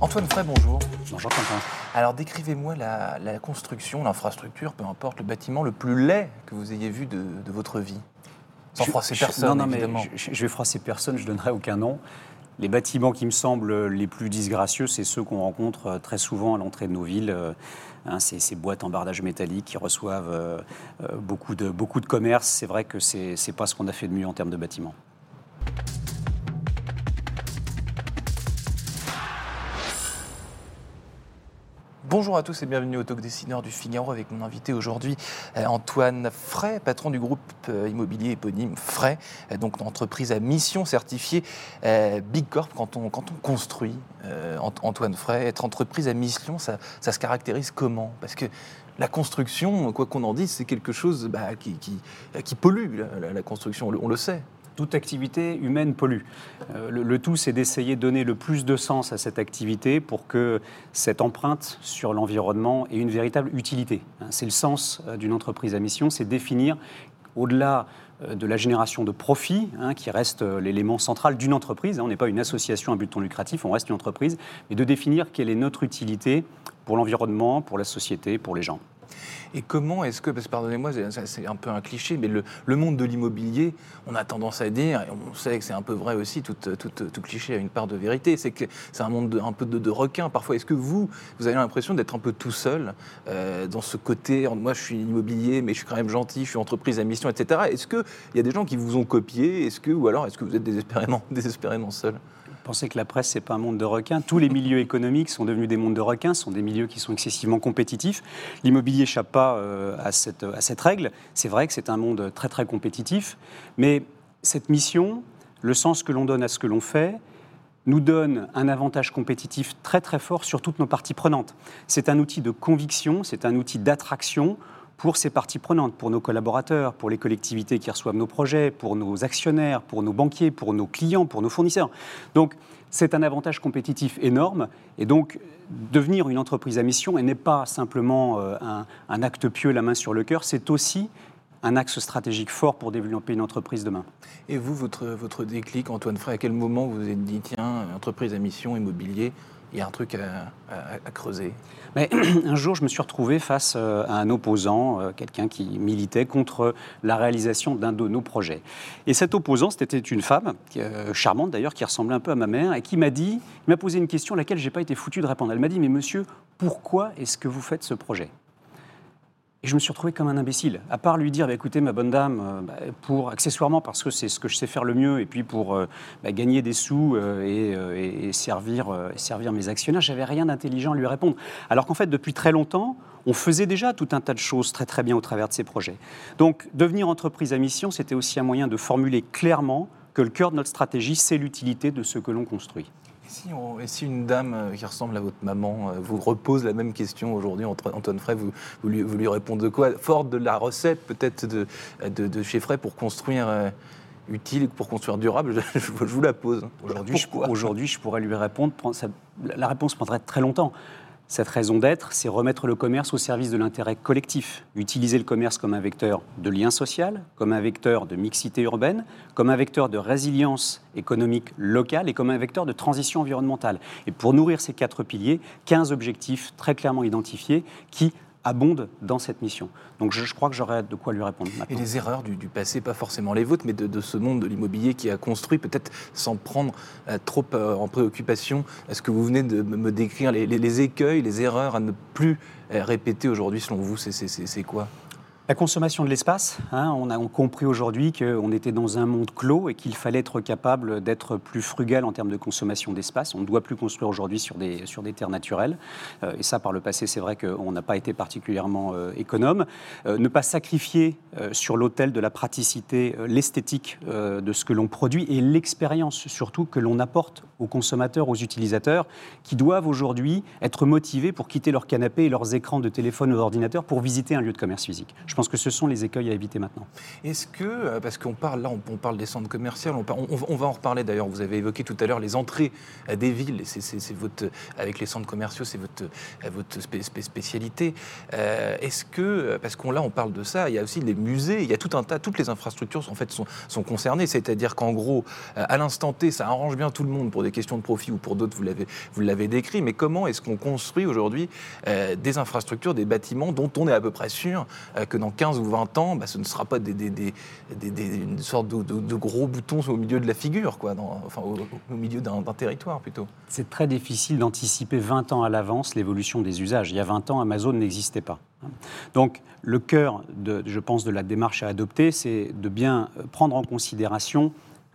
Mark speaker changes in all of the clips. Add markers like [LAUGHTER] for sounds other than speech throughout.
Speaker 1: Antoine Frey, bonjour.
Speaker 2: Bonjour Quentin.
Speaker 1: Alors décrivez-moi la, construction, l'infrastructure, peu importe, le bâtiment le plus laid que vous ayez vu de, votre vie. Sans froisser personne,
Speaker 2: non, non,
Speaker 1: évidemment.
Speaker 2: Mais je, vais froisser personne, je ne donnerai aucun nom. Les bâtiments qui me semblent les plus disgracieux, c'est ceux qu'on rencontre euh, très souvent à l'entrée de nos villes. Euh, hein, ces, boîtes en bardage métallique qui reçoivent euh, beaucoup, de, beaucoup de commerces. C'est vrai que ce n'est pas ce qu'on a fait de mieux en termes de bâtiments.
Speaker 1: Bonjour à tous et bienvenue au Talk Dessineur du Figaro avec mon invité aujourd'hui euh, Antoine Fray, patron du groupe euh, immobilier éponyme Fray, euh, donc entreprise à mission certifiée Big Corp quand on, quand on construit. Antoine Fray, être entreprise à mission, ça, ça se caractérise comment? Parce que la construction, quoi qu'on en dise, c'est quelque chose bah, qui, qui, pollue, la, construction, on le sait
Speaker 2: toute activité humaine pollue. Euh, le, tout, c'est d'essayer de donner le plus de sens à cette activité pour que cette empreinte sur l'environnement ait une véritable utilité. Hein, c'est le sens euh, d'une entreprise à mission, c'est définir, au-delà euh, de la génération de profit, hein, qui reste l'élément central d'une entreprise. Hein, on n'est pas une association à but non lucratif, on reste une entreprise, mais de définir quelle est notre utilité pour l'environnement, pour la société, pour les gens.
Speaker 1: Et comment est-ce que, parce que pardonnez-moi, c'est un peu un cliché, mais le, monde de l'immobilier, on a tendance à dire, et on sait que c'est un peu vrai aussi, tout, cliché a une part de vérité, c'est que c'est un monde un peu de, requins parfois. Est-ce que vous, vous avez l'impression d'être un peu tout seul euh, dans ce côté, moi je suis immobilier, mais je suis quand même gentil, je suis entreprise à mission, etc. Est-ce qu'il y a des gens qui vous ont copié, est-ce que, ou alors est-ce que vous êtes désespérément, [LAUGHS] désespérément seul?
Speaker 2: Pensez que la presse, c'est pas un monde de requins. Tous les milieux économiques sont devenus des mondes de requins, sont des milieux qui sont excessivement compétitifs. L'immobilier n'échappe pas euh, à, cette, à cette règle. C'est vrai que c'est un monde très très compétitif, mais cette mission, le sens que l'on donne à ce que l'on fait, nous donne un avantage compétitif très très fort sur toutes nos parties prenantes. C'est un outil de conviction, c'est un outil d'attraction pour ces parties prenantes, pour nos collaborateurs, pour les collectivités qui reçoivent nos projets, pour nos actionnaires, pour nos banquiers, pour nos clients, pour nos fournisseurs. Donc, c'est un avantage compétitif énorme. Et donc, devenir une entreprise à mission n'est pas simplement euh, un, acte pieux, la main sur le cœur, c'est aussi un axe stratégique fort pour développer une entreprise demain.
Speaker 1: Et vous, votre, votre déclic, Antoine Frey, à quel moment vous vous êtes dit, tiens, entreprise à mission, immobilier, il y a un truc à, creuser?
Speaker 2: Mais [CLEARS THROAT] un jour, je me suis retrouvé face euh, à un opposant, euh, quelqu'un qui militait contre la réalisation d'un de nos projets. Et cet opposant, c'était une femme, euh, charmante d'ailleurs, qui ressemblait un peu à ma mère, et qui m'a dit, m'a posé une question à laquelle je n'ai pas été foutu de répondre. Elle m'a dit, mais monsieur, pourquoi est-ce que vous faites ce projet? Et je me suis retrouvé comme un imbécile. À part lui dire, bah, écoutez, ma bonne dame, euh, bah, pour accessoirement parce que c'est ce que je sais faire le mieux, et puis pour euh, bah, gagner des sous euh, et, servir, servir mes actionnaires, j'avais rien d'intelligent à lui répondre. Alors qu'en fait, depuis très longtemps, on faisait déjà tout un tas de choses très très bien au travers de ces projets. Donc, devenir entreprise à mission, c'était aussi un moyen de formuler clairement que le cœur de notre stratégie, c'est l'utilité de ce que l'on construit.
Speaker 1: Et si, une dame euh, qui ressemble à votre maman euh, vous repose la même question aujourd'hui, Antoine Frey, vous, vous, lui, vous, lui, répondez quoi? Fort de la recette peut-être de, de, chez Frey pour construire euh, utile, pour construire durable, [LAUGHS] je, vous la pose.
Speaker 2: Aujourd'hui, je, aujourd'hui, je pourrais lui répondre, la réponse prendrait très longtemps. Cette raison d'être, c'est remettre le commerce au service de l'intérêt collectif, utiliser le commerce comme un vecteur de lien social, comme un vecteur de mixité urbaine, comme un vecteur de résilience économique locale et comme un vecteur de transition environnementale. Et pour nourrir ces quatre piliers, 15 objectifs très clairement identifiés qui abonde dans cette mission. Donc je, crois que j'aurai de quoi lui répondre.
Speaker 1: Et les erreurs du, passé, pas forcément les vôtres, mais de, ce monde de l'immobilier qui a construit, peut-être sans prendre euh, trop euh, en préoccupation, est-ce que vous venez de me décrire les, écueils, les erreurs à ne plus euh, répéter aujourd'hui selon vous C'est quoi?
Speaker 2: La consommation de l'espace, hein, on a compris aujourd'hui qu'on était dans un monde clos et qu'il fallait être capable d'être plus frugal en termes de consommation d'espace. On ne doit plus construire aujourd'hui sur des, sur des terres naturelles. Euh, et ça, par le passé, c'est vrai qu'on n'a pas été particulièrement euh, économe. Euh, ne pas sacrifier sur l'autel de la praticité, l'esthétique de ce que l'on produit et l'expérience surtout que l'on apporte aux consommateurs, aux utilisateurs, qui doivent aujourd'hui être motivés pour quitter leur canapé et leurs écrans de téléphone ou d'ordinateur pour visiter un lieu de commerce physique. Pense que ce sont les écueils à éviter maintenant.
Speaker 1: Est-ce que, euh, parce qu'on parle là, on, parle des centres commerciaux, on, va en reparler d'ailleurs, vous avez évoqué tout à l'heure les entrées des villes, c'est votre, avec les centres commerciaux, c'est votre, votre spécialité. Est-ce que, parce qu'on là, on parle de ça, il y a aussi les musées, il y a tout un tas, toutes les infrastructures en fait sont, concernées, c'est-à-dire qu'en gros, à l'instant T, ça arrange bien tout le monde pour des questions de profit ou pour d'autres, vous l'avez décrit, mais comment est-ce qu'on construit aujourd'hui des infrastructures, des bâtiments dont on est à peu près sûr euh, que dans 15 ou 20 ans, bah, ce ne sera pas des, une sorte de, gros boutons au milieu de la figure, quoi, enfin au, milieu d'un territoire plutôt.
Speaker 2: C'est très difficile d'anticiper 20 ans à l'avance l'évolution des usages. Il y a 20 ans, Amazon n'existait pas. Donc le cœur, je pense, de la démarche à adopter, c'est de bien prendre en considération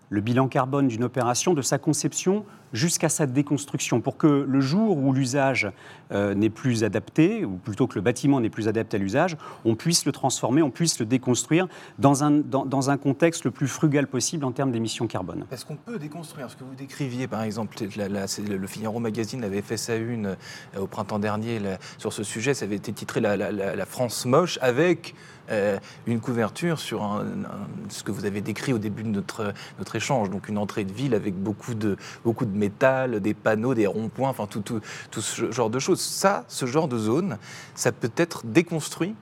Speaker 2: le bilan carbone d'une opération, de sa conception jusqu'à sa déconstruction, pour que le jour où l'usage euh, n'est plus adapté, ou plutôt que le bâtiment n'est plus adapté à l'usage, on puisse le transformer, on puisse le déconstruire dans un, dans, un contexte le plus frugal possible en termes d'émissions carbone.
Speaker 1: Parce qu'on peut déconstruire ce que vous décriviez, par exemple, le Figaro Magazine avait fait sa une euh, au printemps dernier sur ce sujet, ça avait été titré la France moche avec euh, une couverture sur ce que vous avez décrit au début de notre, notre échange, donc une entrée de ville avec beaucoup de, beaucoup de des panneaux, des ronds-points, enfin tout, tout, tout, ce genre de choses. Ça, ce genre de zone, ça peut être déconstruit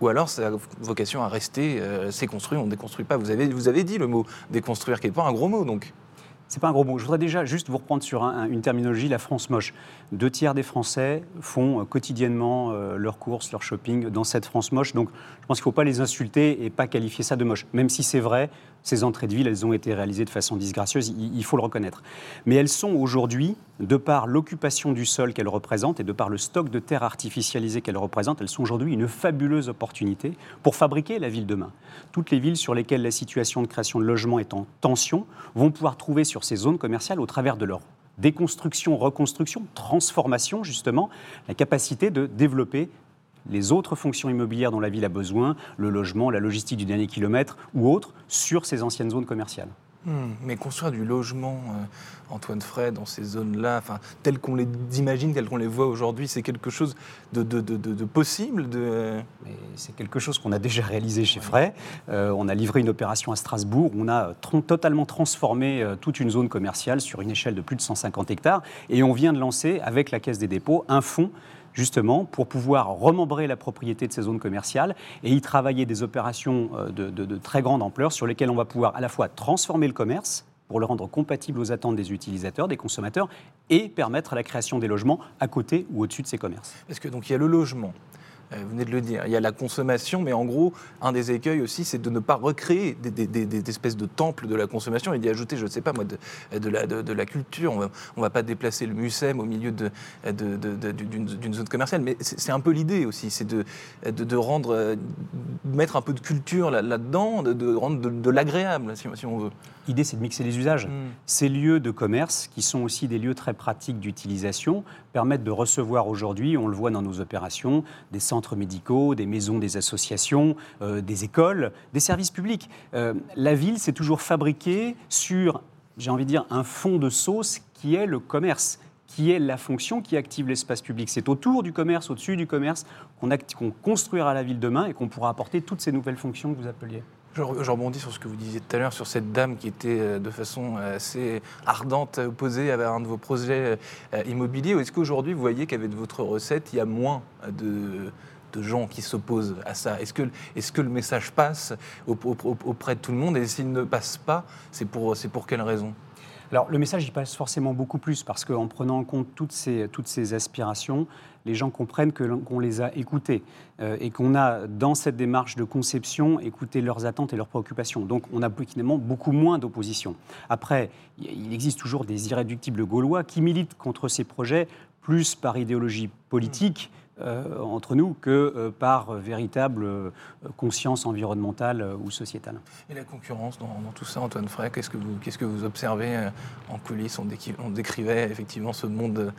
Speaker 1: ou alors ça a vocation à rester, euh, c'est construit, on ne déconstruit pas. Vous avez, vous avez dit le mot déconstruire, qui n'est pas un gros mot donc.
Speaker 2: C'est pas un gros mot. Je voudrais déjà juste vous reprendre sur une terminologie, la France moche. Deux tiers des Français font euh, quotidiennement euh, leurs courses, leur shopping dans cette France moche. Donc je pense qu'il ne faut pas les insulter et pas qualifier ça de moche. Même si c'est vrai, ces entrées de ville, elles ont été réalisées de façon disgracieuse, il, faut le reconnaître. Mais elles sont aujourd'hui, de par l'occupation du sol qu'elles représentent et de par le stock de terre artificialisée qu'elles représentent, elles sont aujourd'hui une fabuleuse opportunité pour fabriquer la ville demain. Toutes les villes sur lesquelles la situation de création de logements est en tension vont pouvoir trouver sur ces zones commerciales, au travers de leur déconstruction, reconstruction, transformation justement, la capacité de développer les autres fonctions immobilières dont la ville a besoin, le logement, la logistique du dernier kilomètre ou autres, sur ces anciennes zones commerciales.
Speaker 1: Hmm, mais construire du logement, euh, Antoine Fray, dans ces zones-là, telles qu'on les imagine, telles qu'on les voit aujourd'hui, c'est quelque chose de, possible de...
Speaker 2: C'est quelque chose qu'on a déjà réalisé chez Fray. Euh, on a livré une opération à Strasbourg on a totalement transformé euh, toute une zone commerciale sur une échelle de plus de 150 hectares. Et on vient de lancer, avec la Caisse des dépôts, un fonds justement pour pouvoir remembrer la propriété de ces zones commerciales et y travailler des opérations euh, de, très grande ampleur sur lesquelles on va pouvoir à la fois transformer le commerce pour le rendre compatible aux attentes des utilisateurs, des consommateurs, et permettre la création des logements à côté ou au-dessus de ces commerces.
Speaker 1: Parce que donc il y a le logement, vous venez de le dire, il y a la consommation, mais en gros, un des écueils aussi, c'est de ne pas recréer des, espèces de temples de la consommation et d'y ajouter, je ne sais pas moi, de, la, de, la, culture. On ne va pas déplacer le MUSEM au milieu d'une zone commerciale, mais c'est un peu l'idée aussi, c'est de, rendre, euh, mettre un peu de culture là-dedans, de, rendre de, l'agréable, si, si on veut.
Speaker 2: L'idée, c'est de mixer les usages. Mm. Ces lieux de commerce, qui sont aussi des lieux très pratiques d'utilisation, permettent de recevoir aujourd'hui, on le voit dans nos opérations, des centres médicaux, des maisons des associations, euh, des écoles, des services publics. Euh, la ville s'est toujours fabriquée sur, j'ai envie de dire, un fond de sauce qui est le commerce qui est la fonction qui active l'espace public. C'est autour du commerce, au-dessus du commerce, qu'on construira la ville demain et qu'on pourra apporter toutes ces nouvelles fonctions que vous appeliez.
Speaker 1: Je, rebondis sur ce que vous disiez tout à l'heure, sur cette dame qui était euh, de façon assez ardente opposée à un de vos projets euh, immobiliers. Est-ce qu'aujourd'hui, vous voyez qu'avec votre recette, il y a moins de, gens qui s'opposent à ça? Est-ce que, est que le message passe auprès de tout le monde? Et s'il ne passe pas, c'est pour, pour quelle raison?
Speaker 2: Alors le message il passe forcément beaucoup plus parce qu'en prenant en compte toutes ces, toutes ces aspirations, les gens comprennent qu'on les a écoutées euh, et qu'on a, dans cette démarche de conception, écouté leurs attentes et leurs préoccupations. Donc on a finalement beaucoup moins d'opposition. Après, il existe toujours des irréductibles gaulois qui militent contre ces projets plus par idéologie politique. Euh, entre nous que euh, par véritable conscience environnementale ou sociétale.
Speaker 1: Et la concurrence dans, tout ça, Antoine Frey, qu'est-ce que vous, observez en coulisses? On, décrivait effectivement ce monde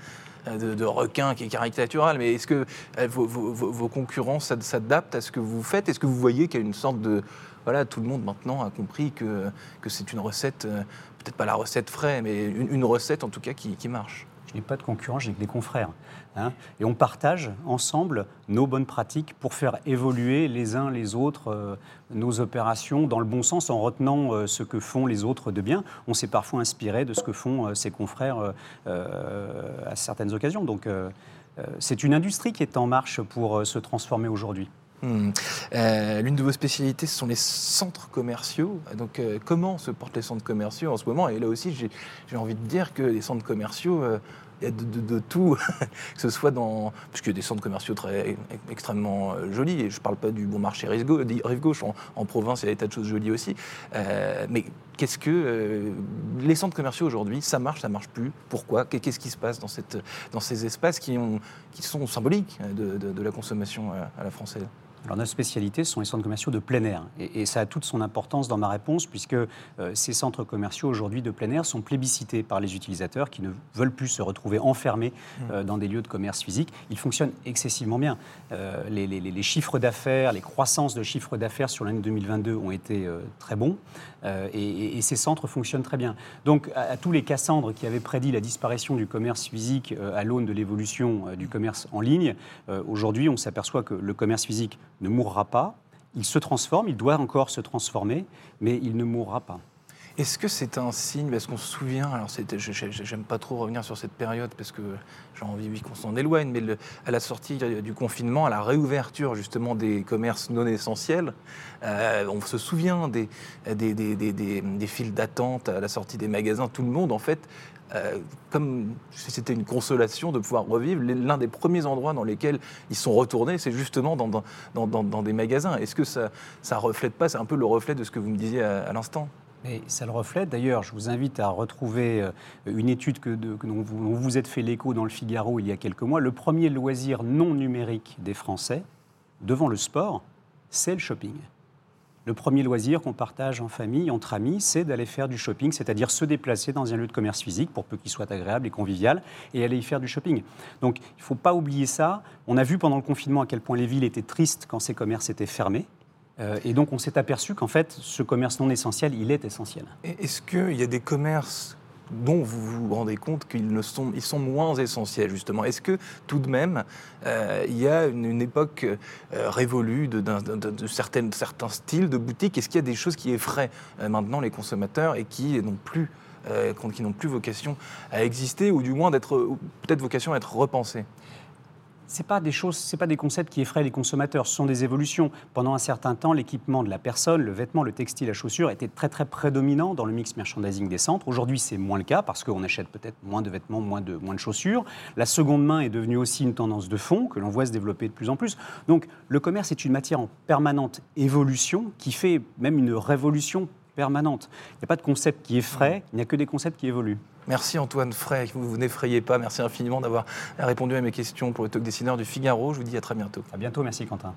Speaker 1: de, de, requin qui est caricatural, mais est-ce que euh, vos, concurrents s'adaptent à ce que vous faites? Est-ce que vous voyez qu'il y a une sorte de... Voilà, tout le monde maintenant a compris que, c'est une recette, euh, peut-être pas la recette frais, mais une, recette en tout cas qui marche?
Speaker 2: Je n'ai pas de concurrents, j'ai que des confrères. Hein. et on partage ensemble nos bonnes pratiques pour faire évoluer les uns les autres euh, nos opérations dans le bon sens en retenant euh, ce que font les autres de bien. On s'est parfois inspiré de ce que font euh, ses confrères à certaines occasions. Donc c'est une industrie qui est en marche pour se transformer aujourd'hui.
Speaker 1: Hmm. L'une de vos spécialités, ce sont les centres commerciaux. Donc, comment se portent les centres commerciaux en ce moment? Et là aussi, j'ai envie de dire que les centres commerciaux il y a de, tout, [LAUGHS] que ce soit dans. Puisqu'il y a des centres commerciaux très, extrêmement euh, jolis, et je ne parle pas du bon marché rive gauche, en, province, il y a des tas de choses jolies aussi. Euh, mais qu'est-ce que. Euh, les centres commerciaux aujourd'hui, ça marche, ça ne marche plus? Pourquoi? Qu'est-ce qui se passe dans, ces espaces qui, ont, qui sont symboliques de la consommation à la française?
Speaker 2: Alors notre spécialité, ce sont les centres commerciaux de plein air. Et, ça a toute son importance dans ma réponse, puisque euh, ces centres commerciaux aujourd'hui de plein air sont plébiscités par les utilisateurs qui ne veulent plus se retrouver enfermés mmh. euh, dans des lieux de commerce physique. Ils fonctionnent excessivement bien. Euh, les, chiffres d'affaires, les croissances de chiffres d'affaires sur l'année 2022 ont été très bons. Et, ces centres fonctionnent très bien. Donc à, tous les Cassandres qui avaient prédit la disparition du commerce physique à l'aune de l'évolution du commerce en ligne, aujourd'hui on s'aperçoit que le commerce physique ne mourra pas. Il se transforme, il doit encore se transformer, mais il ne mourra pas.
Speaker 1: Est-ce que c'est un signe, parce qu'on se souvient, alors j'aime pas trop revenir sur cette période parce que j'ai envie qu'on s'en éloigne, mais à la sortie du confinement, à la réouverture justement des commerces non essentiels, euh, on se souvient des, des files d'attente à la sortie des magasins, tout le monde en fait euh, comme c'était une consolation de pouvoir revivre. L'un des premiers endroits dans lesquels ils sont retournés, c'est justement dans, des magasins. Est-ce que ça ne reflète pas, c'est un peu le reflet de ce que vous me disiez à, l'instant?
Speaker 2: Mais ça le reflète. D'ailleurs, je vous invite à retrouver euh, une étude que, dont, vous, vous êtes fait l'écho dans le Figaro il y a quelques mois. Le premier loisir non numérique des Français, devant le sport, c'est le shopping. Le premier loisir qu'on partage en famille, entre amis, c'est d'aller faire du shopping, c'est-à-dire se déplacer dans un lieu de commerce physique, pour peu qu'il soit agréable et convivial, et aller y faire du shopping. Donc il ne faut pas oublier ça. On a vu pendant le confinement à quel point les villes étaient tristes quand ces commerces étaient fermés. Euh, et donc on s'est aperçu qu'en fait, ce commerce non essentiel, il est essentiel.
Speaker 1: Est-ce qu'il y a des commerces dont vous vous rendez compte qu'ils sont, ils sont moins essentiels, justement. Est-ce que tout de même, euh, il y a une, époque euh, révolue de, de, certains styles de boutiques? Est-ce qu'il y a des choses qui effraient euh, maintenant les consommateurs et qui n'ont plus, qui n'ont plus vocation à exister, ou du moins d'être peut-être vocation à être repensées?
Speaker 2: C'est pas des choses, c'est pas des concepts qui effraient les consommateurs. Ce sont des évolutions. Pendant un certain temps, l'équipement de la personne, le vêtement, le textile, la chaussure était très très prédominant dans le mix merchandising des centres. Aujourd'hui, c'est moins le cas parce qu'on achète peut-être moins de vêtements, moins de moins de chaussures. La seconde main est devenue aussi une tendance de fond que l'on voit se développer de plus en plus. Donc, le commerce est une matière en permanente évolution qui fait même une révolution permanente. Il n'y a pas de concept qui effraie, il n'y a que des concepts qui évoluent.
Speaker 1: Merci Antoine Frey, vous, vous n'effrayez pas. Merci infiniment d'avoir répondu à mes questions pour le talk dessineur du Figaro. Je vous dis à très bientôt.
Speaker 2: À bientôt, merci Quentin.